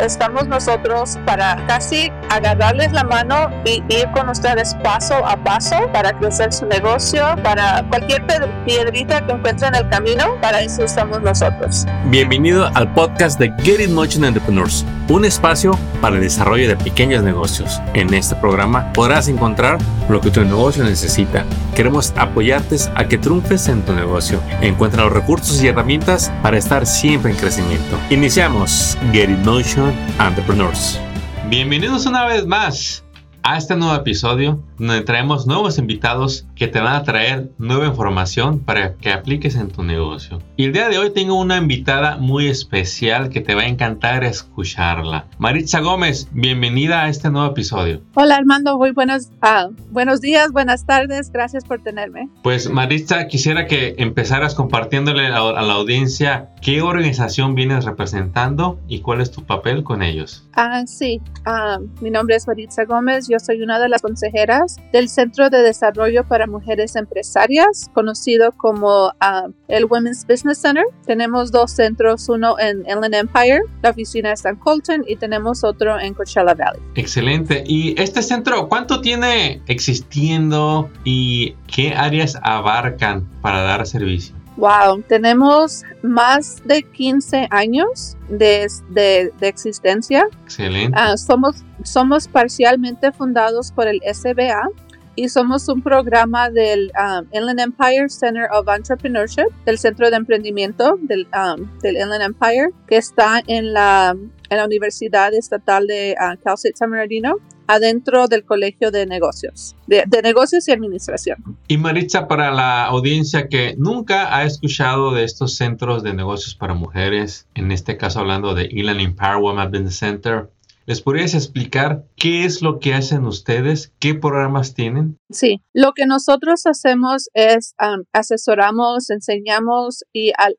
estamos nosotros para casi agarrarles la mano y ir con ustedes paso a paso para crecer su negocio, para cualquier piedrita que encuentren en el camino, para eso estamos nosotros. Bienvenido al podcast de Get It Motion Entrepreneurs, un espacio para el desarrollo de pequeños negocios. En este programa podrás encontrar lo que tu negocio necesita. Queremos apoyarte a que triunfes en tu negocio. Encuentra los recursos y herramientas para estar siempre en crecimiento. Iniciamos Get It Motion Entrepreneurs. Bienvenidos una vez más a este nuevo episodio donde traemos nuevos invitados que te van a traer nueva información para que apliques en tu negocio. Y el día de hoy tengo una invitada muy especial que te va a encantar escucharla. Maritza Gómez, bienvenida a este nuevo episodio. Hola Armando, muy buenos, ah, buenos días, buenas tardes, gracias por tenerme. Pues Maritza, quisiera que empezaras compartiéndole a, la audiencia qué organización vienes representando y cuál es tu papel con ellos. Ah, sí, ah, mi nombre es Maritza Gómez, yo soy una de las consejeras del Centro de Desarrollo para Mujeres Empresarias, conocido como ah, el Women's Business Center. Tenemos dos centros, uno en Inland Empire, la oficina está en Colton y tenemos otro en Coachella Valley. Excelente. ¿Y este centro cuánto tiene existiendo y qué áreas abarcan para dar servicio? Wow, tenemos más de 15 años de, de, existencia. Excelente. Uh, somos, somos parcialmente fundados por el SBA y somos un programa del um, Inland Empire Center of Entrepreneurship, del Centro de Emprendimiento del, um, del Inland Empire, que está en la, en la Universidad Estatal de uh, Cal State San Bernardino adentro del Colegio de Negocios, de, Negocios y Administración. Y Maritza, para la audiencia que nunca ha escuchado de estos centros de negocios para mujeres, en este caso hablando de Elan Empower Women Business Center, ¿Les podrías explicar qué es lo que hacen ustedes? ¿Qué programas tienen? Sí, lo que nosotros hacemos es um, asesoramos, enseñamos y al,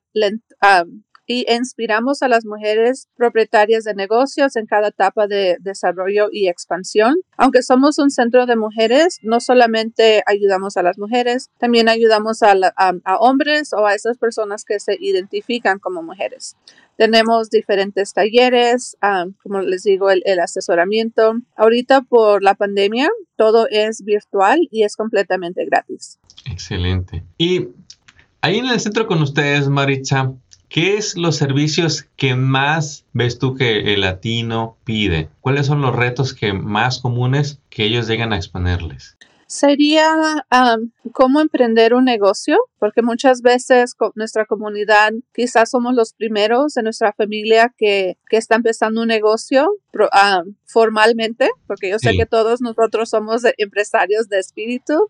um, y inspiramos a las mujeres propietarias de negocios en cada etapa de desarrollo y expansión. Aunque somos un centro de mujeres, no solamente ayudamos a las mujeres, también ayudamos a, hombres o a esas personas que se identifican como mujeres. Tenemos diferentes talleres, como les digo, el, el, asesoramiento. Ahorita por la pandemia, todo es virtual y es completamente gratis. Excelente. Y ahí en el centro con ustedes, Maricha, ¿Qué es los servicios que más ves tú que el latino pide? ¿Cuáles son los retos que más comunes que ellos llegan a exponerles? Sería cómo emprender un negocio, porque muchas veces nuestra comunidad quizás somos los primeros de nuestra familia que, que está empezando un negocio formalmente, porque yo sé que todos nosotros somos empresarios de espíritu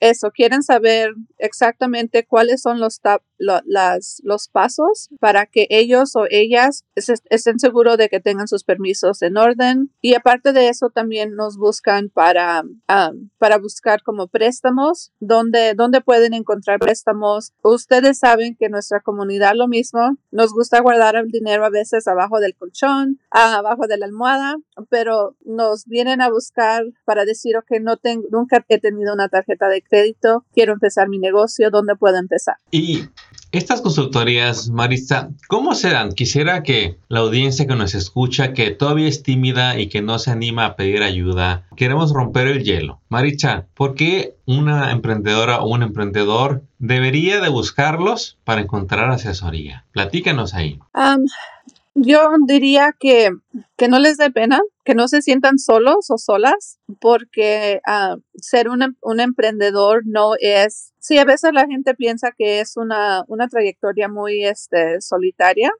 eso, quieren saber exactamente cuáles son los, las, los pasos para que ellos o ellas estén seguros de que tengan sus permisos en orden. Y aparte de eso, también nos buscan para, para buscar como préstamos, donde, donde pueden encontrar préstamos. Ustedes saben que nuestra comunidad lo mismo, nos gusta guardar el dinero a veces abajo del colchón, abajo de la almohada, pero nos vienen a buscar para decir, que no tengo, nunca he tenido una tarjeta de crédito, quiero empezar mi negocio, ¿dónde puedo empezar? Y estas consultorías, Marisa, ¿cómo se dan? Quisiera que la audiencia que nos escucha, que todavía es tímida y que no se anima a pedir ayuda, queremos romper el hielo. Maricha, ¿por qué una emprendedora o un emprendedor debería de buscarlos para encontrar asesoría? Platícanos ahí. Yo diría que, que no les dé pena, que no se sientan solos o solas, porque ah, ser un, em, un, emprendedor no es, sí, a veces la gente piensa que es una, una trayectoria muy este, solitaria,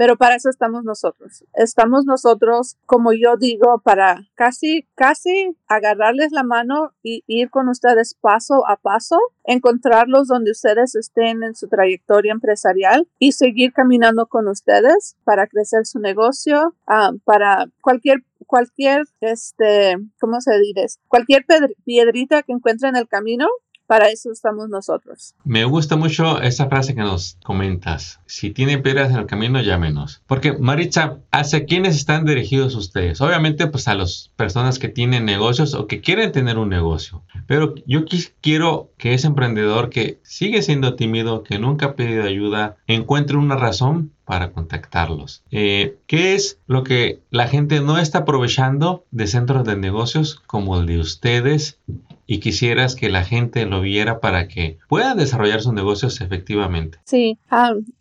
pero para eso estamos nosotros. Estamos nosotros, como yo digo, para casi, casi agarrarles la mano y ir con ustedes paso a paso, encontrarlos donde ustedes estén en su trayectoria empresarial y seguir caminando con ustedes para crecer su negocio, ah, para cualquier cualquier, este, ¿cómo se dice? Cualquier piedrita que encuentren en el camino, para eso estamos nosotros. Me gusta mucho esa frase que nos comentas. Si tienen piedras en el camino, llámenos. Porque Maritza, ¿hacia quiénes están dirigidos ustedes? Obviamente, pues a las personas que tienen negocios o que quieren tener un negocio. Pero yo quiero que ese emprendedor que sigue siendo tímido, que nunca ha pedido ayuda, encuentre una razón para contactarlos. Eh, ¿Qué es lo que la gente no está aprovechando de centros de negocios como el de ustedes y quisieras que la gente lo viera para que puedan desarrollar sus negocios efectivamente? Sí,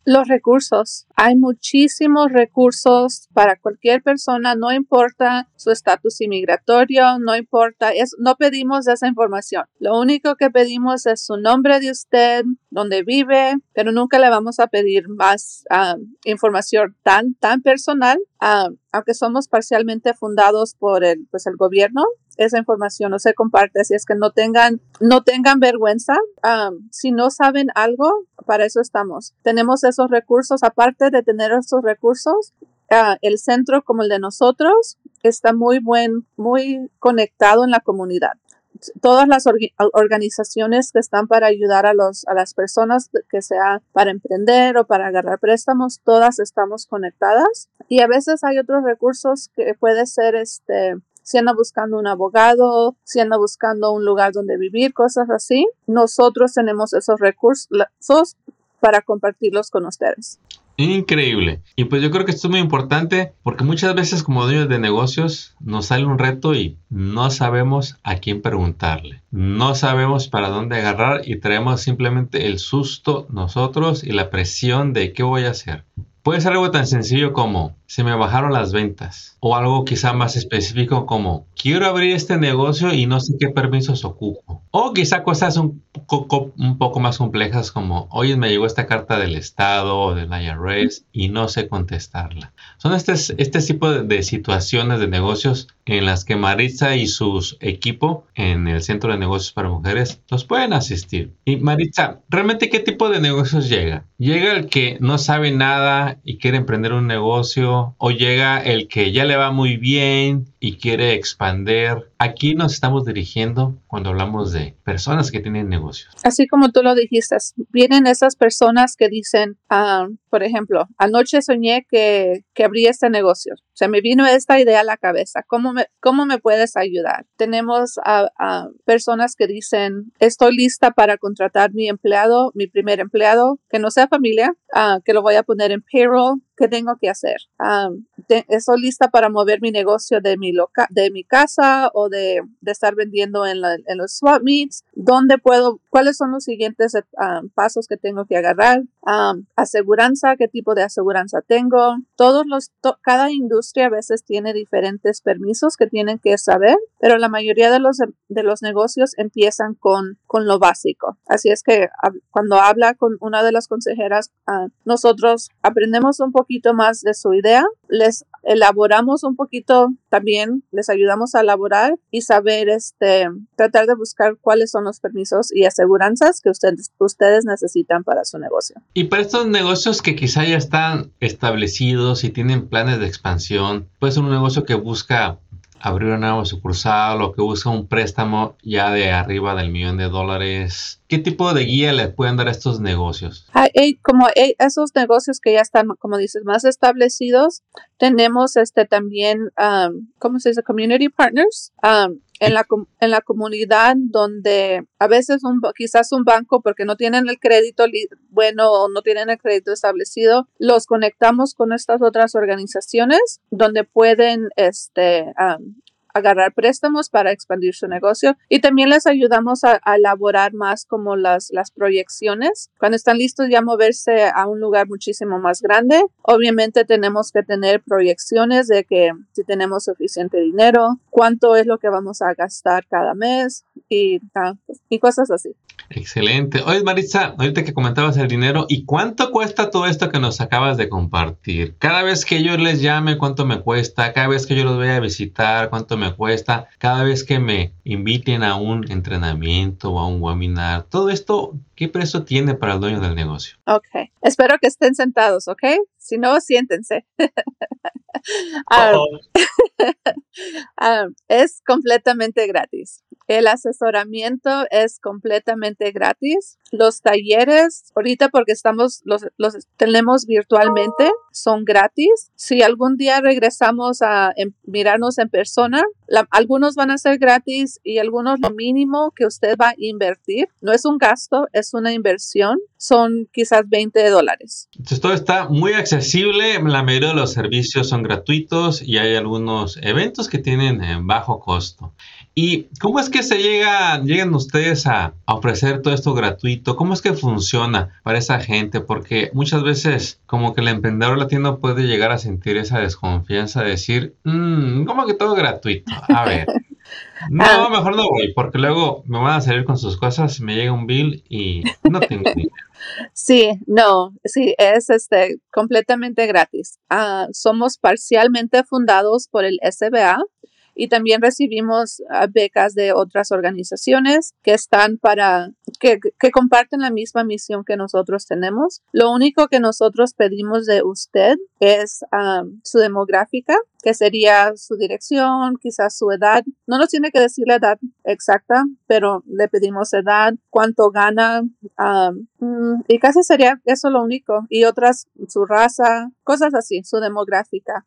los recursos. Hay muchísimos recursos para cualquier persona, no importa su estatus inmigratorio, no importa, no pedimos esa información. Lo único que pedimos es su nombre de usted, donde vive, pero nunca le vamos a pedir más información tan, tan personal, aunque somos parcialmente fundados por el, pues el gobierno esa información no se comparte, así es que no tengan, no tengan vergüenza. si no saben algo, para eso estamos. Tenemos esos recursos, aparte de tener esos recursos, ah, el centro como el de nosotros está muy buen, muy conectado en la comunidad todas las organizaciones que están para ayudar a, los, a las personas, que sea para emprender o para agarrar préstamos, todas estamos conectadas. Y a veces hay otros recursos que puede ser este, si buscando un abogado, si anda buscando un lugar donde vivir, cosas así, nosotros tenemos esos recursos para compartirlos con ustedes. Increíble. Y pues yo creo que esto es muy importante porque muchas veces como dueños de negocios nos sale un reto y no sabemos a quién preguntarle. No sabemos para dónde agarrar y traemos simplemente el susto nosotros y la presión de qué voy a hacer. Puede ser algo tan sencillo como se me bajaron las ventas o algo quizá más específico como quiero abrir este negocio y no sé qué permisos ocupo. O quizá cosas un poco más complejas como oye me llegó esta carta del Estado o del IRS y no sé contestarla. Son este, este tipo de, situaciones de negocios en las que Maritza y su equipo en el Centro de Negocios para Mujeres los pueden asistir. Y Maritza, ¿realmente qué tipo de negocios llega? ¿Llega el que no sabe nada y quiere emprender un negocio? o llega el que ya le va muy bien y quiere expander. Aquí nos estamos dirigiendo cuando hablamos de personas que tienen negocios. Así como tú lo dijiste, vienen esas personas que dicen, ah, por ejemplo, anoche soñé que, que abrí este negocio. Se me vino esta idea a la cabeza. ¿Cómo me, cómo me puedes ayudar? Tenemos a, personas que dicen, estoy lista para contratar mi empleado, mi primer empleado, que no sea familia, ah, que lo voy a poner en payroll, ¿qué tengo que hacer? estoy lista para mover mi negocio de mi, loca de mi casa o de, de estar vendiendo en, en, los swap meets. ¿Dónde puedo? ¿Cuáles son los siguientes pasos que tengo que agarrar? aseguranza, ¿qué tipo de aseguranza tengo? Todos los, cada industria a veces tiene diferentes permisos que tienen que saber, pero la mayoría de los, de los negocios empiezan con, con lo básico. Así es que cuando habla con una de las consejeras, nosotros aprendemos un poco más de su idea, les elaboramos un poquito también, les ayudamos a elaborar y saber, este, tratar de buscar cuáles son los permisos y aseguranzas que ustedes, ustedes necesitan para su negocio. Y para estos negocios que quizá ya están establecidos y tienen planes de expansión, puede ser un negocio que busca abrir una nueva sucursal o que busca un préstamo ya de arriba del millón de dólares, ¿qué tipo de guía le pueden dar a estos negocios? como esos negocios que ya están, como dices, más establecidos, tenemos este también, um, ¿cómo se dice? Community partners. Um, en la, en la comunidad donde a veces un, quizás un banco porque no tienen el crédito bueno o no tienen el crédito establecido, los conectamos con estas otras organizaciones donde pueden este, agarrar préstamos para expandir su negocio y también les ayudamos a, elaborar más como las, las proyecciones. Cuando están listos ya moverse a un lugar muchísimo más grande, obviamente tenemos que tener proyecciones de que si tenemos suficiente dinero, cuánto es lo que vamos a gastar cada mes y, y cosas así. Excelente. Oye, Maritza, ahorita que comentabas el dinero, ¿y cuánto cuesta todo esto que nos acabas de compartir? Cada vez que yo les llame, ¿cuánto me cuesta? Cada vez que yo los voy a visitar, ¿cuánto me cuesta? Cada vez que me inviten a un entrenamiento o a un webinar, todo esto, ¿qué precio tiene para el dueño del negocio? Ok. Espero que estén sentados, ¿ok? Si no, siéntense. Ah, ah, es completamente gratis. El asesoramiento es completamente gratis. Los talleres, ahorita porque estamos, los, los tenemos virtualmente, son gratis. Si algún día regresamos a em, mirarnos en persona, algunos van a ser gratis y algunos lo mínimo que usted va a invertir. No es un gasto, es una inversión. Son quizás 20 dólares. Entonces todo está muy accesible. La mayoría de los servicios son gratuitos y hay algunos eventos que tienen bajo costo. ¿Y cómo es que se llega, llegan ustedes a, ofrecer todo esto gratuito? ¿Cómo es que funciona para esa gente? Porque muchas veces como que el emprendedor latino puede llegar a sentir esa desconfianza de decir, mmm, ¿cómo que todo gratuito? A ver. No, ah. mejor no voy, porque luego me van a salir con sus cosas, me llega un bill y no tengo dinero. Sí, no, sí, es este completamente gratis. Ah, somos parcialmente fundados por el SBA, y también recibimos ah, becas de otras organizaciones que están para, que, que, comparten la misma misión que nosotros tenemos. Lo único que nosotros pedimos de usted es ah, su demográfica, que sería su dirección, quizás su edad. No nos tiene que decir la edad exacta, pero le pedimos edad, cuánto gana, y casi sería eso lo único. Y otras, su raza, cosas así, su demográfica,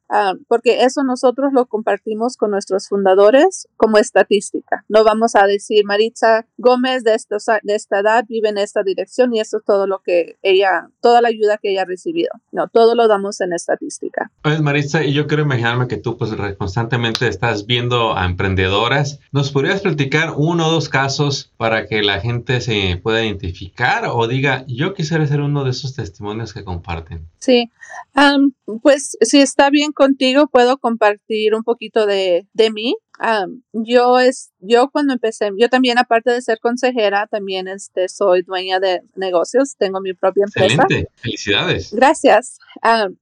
porque eso nosotros lo compartimos con nuestros fundadores como estadística. No vamos a decir Maritza Gómez de, de esta edad vive en esta dirección y eso es todo lo que ella, toda la ayuda que ella ha recibido. No, todo lo damos en estadística. Pues Maritza, y yo quiero imaginarme que tú pues constantemente estás viendo a emprendedoras. ¿Nos podrías platicar uno o dos casos para que la gente se pueda identificar o diga, yo quisiera ser uno de esos testimonios que comparten? Sí, pues si está bien contigo, puedo compartir un poquito de, de mí. Yo es, yo cuando empecé, yo también aparte de ser consejera, también este, soy dueña de negocios, tengo mi propia empresa. Excelente, felicidades. Gracias.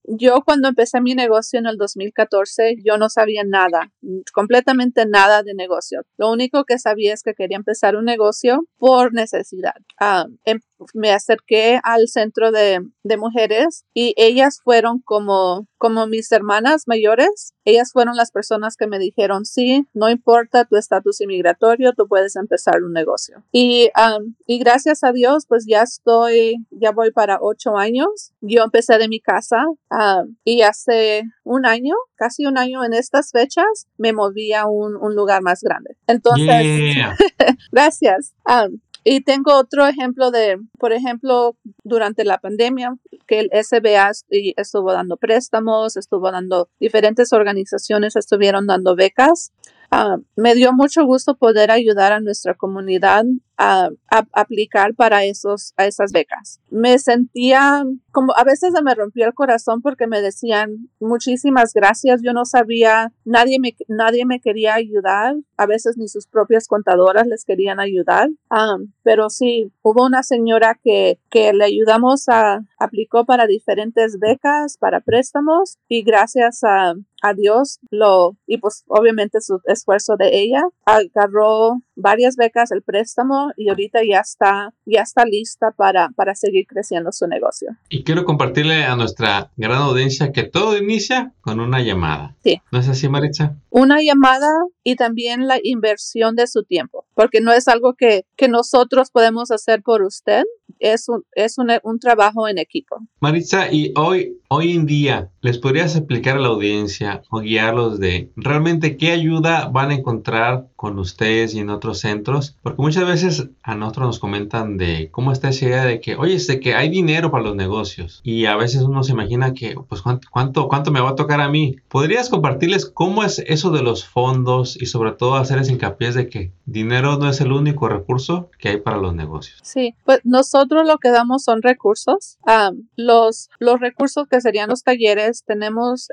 yo cuando empecé mi negocio en el 2014, yo no sabía nada, completamente nada de negocio. Lo único que sabía es que quería empezar un negocio por necesidad. Em, me acerqué al centro de, de mujeres y ellas fueron como, como mis hermanas mayores. Ellas fueron las personas que me dijeron, sí, no importa tu estatus inmigratorio, tú puedes empezar un negocio. Y, um, y gracias a Dios, pues ya estoy, ya voy para ocho años. Yo empecé de mi casa um, y hace un año, casi un año en estas fechas, me moví a un, un lugar más grande. Entonces, gracias. Um, y tengo otro ejemplo de, por ejemplo, durante la pandemia, que el SBA estuvo dando préstamos, estuvo dando, diferentes organizaciones estuvieron dando becas. Ah, me dio mucho gusto poder ayudar a nuestra comunidad a, aplicar para esos, a esas becas. Me sentía como a veces me rompió el corazón porque me decían muchísimas gracias. Yo no sabía, nadie me, nadie me quería ayudar. A veces ni sus propias contadoras les querían ayudar. Ah, pero sí, hubo una señora que, que le ayudamos a, aplicó para diferentes becas, para préstamos y gracias a, a Dios lo, y pues obviamente su esfuerzo de ella, agarró varias becas, el préstamo y ahorita ya está, ya está lista para, para seguir creciendo su negocio. Y quiero compartirle a nuestra gran audiencia que todo inicia con una llamada. Sí. ¿No es así, Maritza? Una llamada y también la inversión de su tiempo, porque no es algo que, que nosotros podemos hacer por usted, es un, es un, un trabajo en equipo. Maritza, y hoy, hoy en día, ¿les podrías explicar a la audiencia o guiarlos de realmente qué ayuda van a encontrar con ustedes y en otros centros? Porque muchas veces a nosotros nos comentan de cómo está esa idea de que, oye, sé que hay dinero para los negocios y a veces uno se imagina que, pues, ¿cuánto, cuánto, me va a tocar a mí? ¿Podrías compartirles cómo es eso de los fondos y sobre todo hacerles hincapié de que dinero no es el único recurso que hay para los negocios? Sí, pues nosotros lo que damos son recursos. los, los recursos que serían los talleres, tenemos,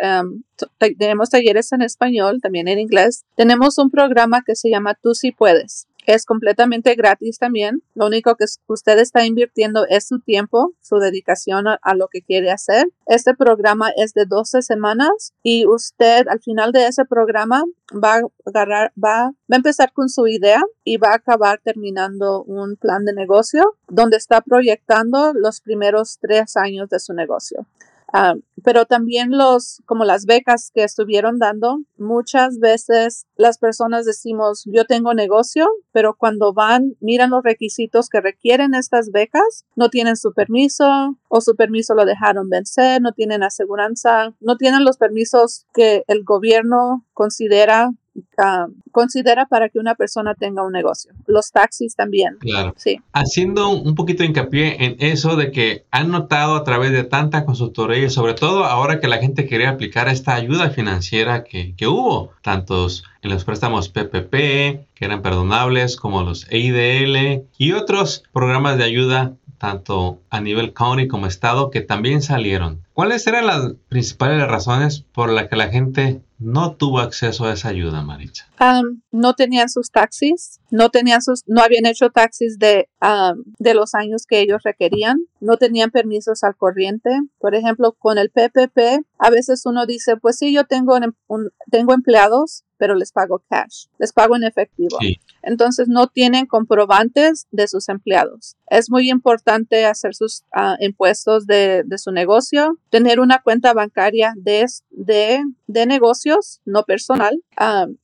tenemos talleres en español, también en inglés. Tenemos un programa que se llama Tú si puedes. Es completamente gratis también. Lo único que usted está invirtiendo es su tiempo, su dedicación a, lo que quiere hacer. Este programa es de 12 semanas y usted al final de ese programa va a agarrar, va, va a empezar con su idea y va a acabar terminando un plan de negocio donde está proyectando los primeros tres años de su negocio. Ah, pero también los, como las becas que estuvieron dando, muchas veces las personas decimos, yo tengo negocio, pero cuando van, miran los requisitos que requieren estas becas, no tienen su permiso o su permiso lo dejaron vencer, no tienen aseguranza, no tienen los permisos que el gobierno considera Ah, considera para que una persona tenga un negocio. Los taxis también. Claro. Sí. Haciendo un poquito de hincapié en eso de que han notado a través de tanta consultoría y sobre todo ahora que la gente quería aplicar esta ayuda financiera que, que hubo, tantos en los préstamos PPP, que eran perdonables, como los EIDL y otros programas de ayuda tanto a nivel county como estado que también salieron. ¿Cuáles eran las principales razones por las que la gente no tuvo acceso a esa ayuda, Maritza? Um, no tenían sus taxis, no tenían sus, no habían hecho taxis de, um, de los años que ellos requerían, no tenían permisos al corriente. Por ejemplo, con el PPP, a veces uno dice, pues sí, yo tengo, un, tengo empleados, pero les pago cash, les pago en efectivo. Entonces no tienen comprobantes de sus empleados. Es muy importante hacer sus uh, impuestos de, de, su negocio, tener una cuenta bancaria de, de, de negocios, no personal,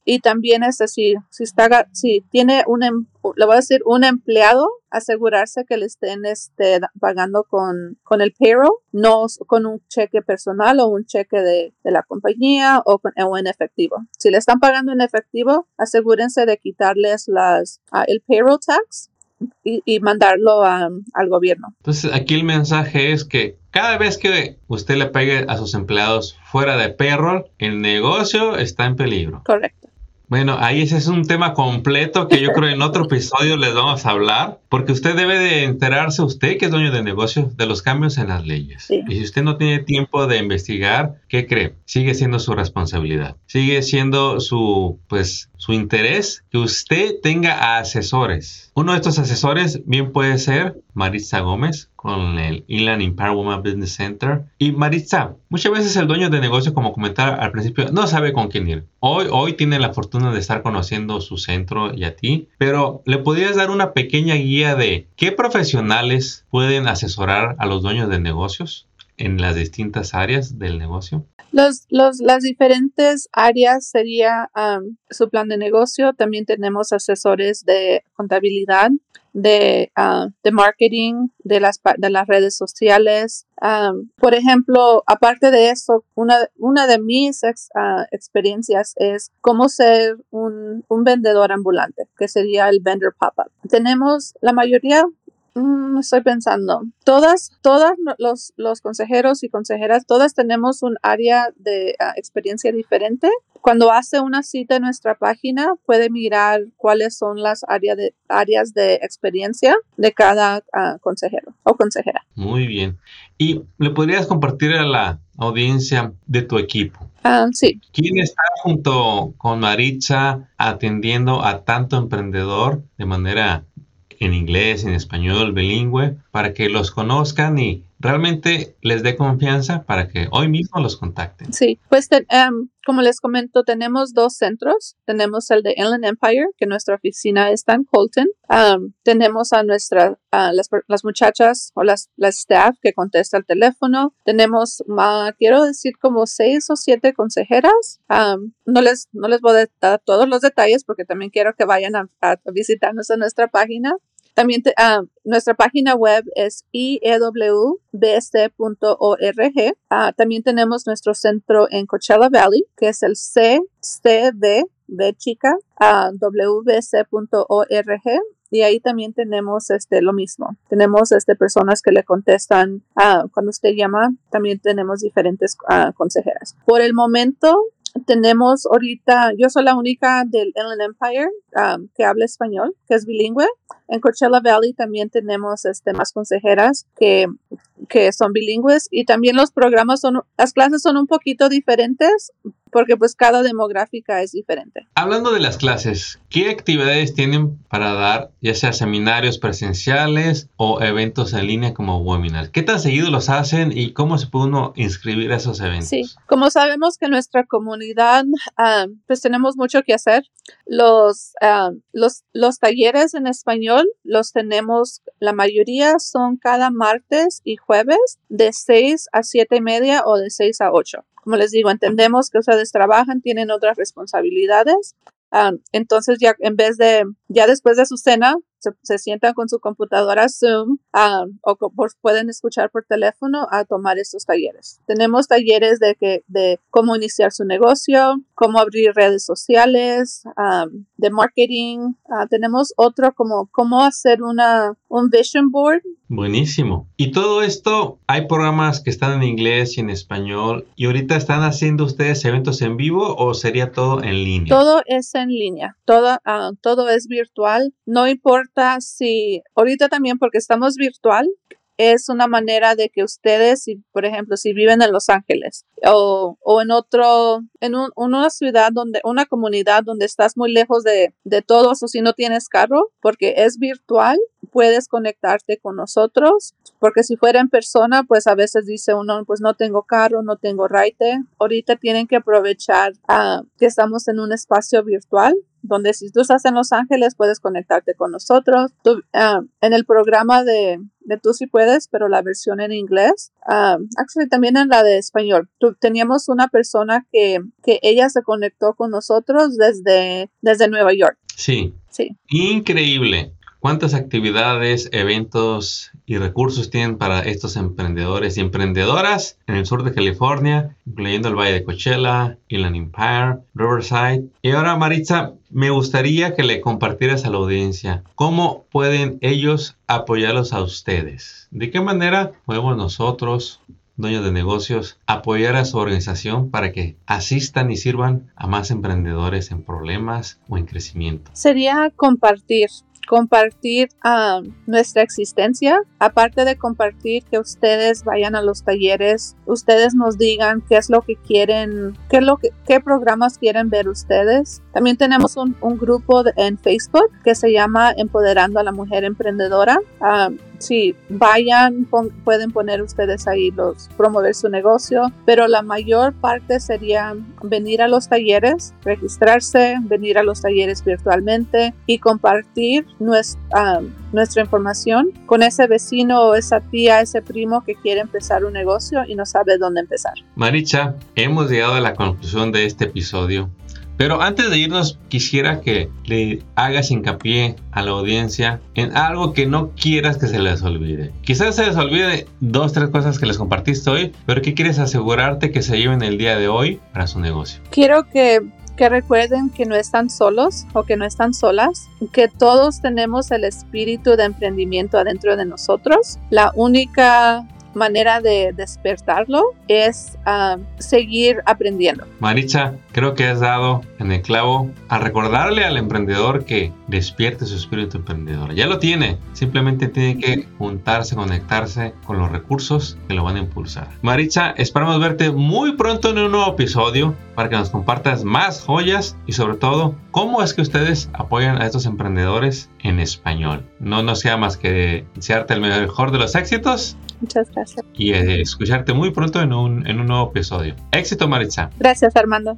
y también es decir, si, está, si tiene un, em, le voy a decir, un empleado, asegurarse que le estén este, pagando con, con el payroll, no con un cheque personal o un cheque de, de la compañía o, con, o, en efectivo. Si le están pagando en efectivo, asegúrense de quitarles las, uh, el payroll tax y, mandarlo al gobierno. Entonces, aquí el mensaje es que cada vez que usted le pegue a sus empleados fuera de payroll, el negocio está en peligro. Correcto. Bueno, ahí ese es un tema completo que yo creo en otro episodio les vamos a hablar, porque usted debe de enterarse, usted que es dueño de negocio, de los cambios en las leyes. Y si usted no tiene tiempo de investigar, ¿qué cree? Sigue siendo su responsabilidad. Sigue siendo su, pues, su interés que usted tenga asesores. Uno de estos asesores bien puede ser Maritza Gómez, con el Inland Empire Woman Business Center. Y Maritza, muchas veces el dueño de negocio, como comentaba al principio, no sabe con quién ir. Hoy, hoy tiene la fortuna de estar conociendo su centro y a ti, pero ¿le podrías dar una pequeña guía de qué profesionales pueden asesorar a los dueños de negocios? en las distintas áreas del negocio? Los, los, las diferentes áreas sería su plan de negocio. También tenemos asesores de contabilidad, de, uh, de marketing, de las, de las redes sociales. por ejemplo, aparte de eso, una, una de mis uh, experiencias es cómo ser un, un vendedor ambulante, que sería el vendor pop-up. Tenemos la mayoría, Mm, estoy pensando. Todas, todas los, los, consejeros y consejeras, todas tenemos un área de ah, experiencia diferente. Cuando hace una cita en nuestra página, puede mirar cuáles son las áreas de, áreas de experiencia de cada ah, consejero o consejera. Muy bien. ¿Y le podrías compartir a la audiencia de tu equipo? Ah, sí. ¿Quién está junto con Maritza atendiendo a tanto emprendedor de manera en inglés, en español, bilingüe, para que los conozcan y realmente les dé confianza para que hoy mismo los contacten. Sí, pues em, como les comento, tenemos dos centros. Tenemos el de Inland Empire, que nuestra oficina está en Colton. tenemos a nuestras, las, muchachas o las, staff que contesta el teléfono. Tenemos, quiero decir, como seis o siete consejeras. no, les, no les voy a dar todos los detalles porque también quiero que vayan a, a visitarnos en nuestra página. También uh, nuestra página web es iewbc.org. Ah, también tenemos nuestro centro en Coachella Valley, que es el CCV, chica, uh, wbc.org. Y ahí también tenemos este lo mismo. Tenemos este personas que le contestan cuando usted llama. También tenemos diferentes consejeras. Por el momento tenemos ahorita, yo soy la única del Inland Empire um, que habla español, que es bilingüe. En Coachella Valley también tenemos este, más consejeras que, que son bilingües y también los programas son, las clases son un poquito diferentes porque pues cada demográfica es diferente. Hablando de las clases, ¿qué actividades tienen para dar, ya sea seminarios presenciales o eventos en línea como webinars? ¿Qué tan seguido los hacen y cómo se puede uno inscribir a esos eventos? Sí, como sabemos que nuestra comunidad, ah, pues tenemos mucho que hacer. Los, ah, los, los talleres en español los tenemos, la mayoría son cada martes y jueves de 6 a 7 y media o de 6 a 8. Como les digo, entendemos que ustedes trabajan, tienen otras responsabilidades. Ah, entonces ya en vez de, ya después de su cena, se, sientan con su computadora Zoom o pueden escuchar por teléfono a tomar estos talleres. Tenemos talleres de, que, de cómo iniciar su negocio, cómo abrir redes sociales, um, de marketing. Uh, tenemos otro como cómo hacer una, un vision board. Buenísimo. Y todo esto, hay programas que están en inglés y en español. ¿Y ahorita están haciendo ustedes eventos en vivo o sería todo en línea? Todo es en línea. Todo, uh, todo es virtual. No importa si ahorita también porque estamos virtual, es una manera de que ustedes, si, por ejemplo, si viven en Los Ángeles o, o en otro, en una ciudad donde, una comunidad donde estás muy lejos de, de todos o si no tienes carro, porque es virtual, puedes conectarte con nosotros, porque si fuera en persona, pues a veces dice uno, pues no tengo carro, no tengo raite. Ahorita tienen que aprovechar ah, que estamos en un espacio virtual donde si tú estás en Los Ángeles puedes conectarte con nosotros. Ah, en el programa de, de, Tú si puedes, pero la versión en inglés, uh, actually también en la de español. teníamos una persona que, que ella se conectó con nosotros desde, desde Nueva York. Sí. Sí. Increíble. ¿Cuántas actividades, eventos y recursos tienen para estos emprendedores y emprendedoras en el sur de California, incluyendo el Valle de Coachella, Inland Empire, Riverside? Y ahora, Maritza, me gustaría que le compartieras a la audiencia cómo pueden ellos apoyarlos a ustedes. ¿De qué manera podemos nosotros, dueños de negocios, apoyar a su organización para que asistan y sirvan a más emprendedores en problemas o en crecimiento? Sería compartir compartir ah, nuestra existencia, aparte de compartir que ustedes vayan a los talleres, ustedes nos digan qué es lo que quieren, qué, es lo que, qué programas quieren ver ustedes. También tenemos un, grupo en Facebook que se llama Empoderando a la Mujer Emprendedora. Ah, sí, vayan, pueden poner ustedes ahí los, promover su negocio, pero la mayor parte sería venir a los talleres, registrarse, venir a los talleres virtualmente y compartir nuestra, nuestra información con ese vecino o esa tía, ese primo que quiere empezar un negocio y no sabe dónde empezar. Maricha, hemos llegado a la conclusión de este episodio. Pero antes de irnos, quisiera que le hagas hincapié a la audiencia en algo que no quieras que se les olvide. Quizás se les olvide dos, tres cosas que les compartiste hoy, pero que quieres asegurarte que se lleven el día de hoy para su negocio. Quiero que que recuerden que no están solos o que no están solas, que todos tenemos el espíritu de emprendimiento adentro de nosotros. La única manera de despertarlo es ah, seguir aprendiendo. Maricha, creo que has dado en el clavo a recordarle al emprendedor que despierte su espíritu emprendedor. Ya lo tiene, simplemente tiene que juntarse, conectarse con los recursos que lo van a impulsar. Maricha, esperamos verte muy pronto en un nuevo episodio para que nos compartas más joyas y sobre todo cómo es que ustedes apoyan a estos emprendedores en español. No nos sea más que desearte el mejor de los éxitos Muchas gracias. Y eh, escucharte muy pronto en un, en un nuevo episodio. Éxito, Maritza. Gracias, Armando.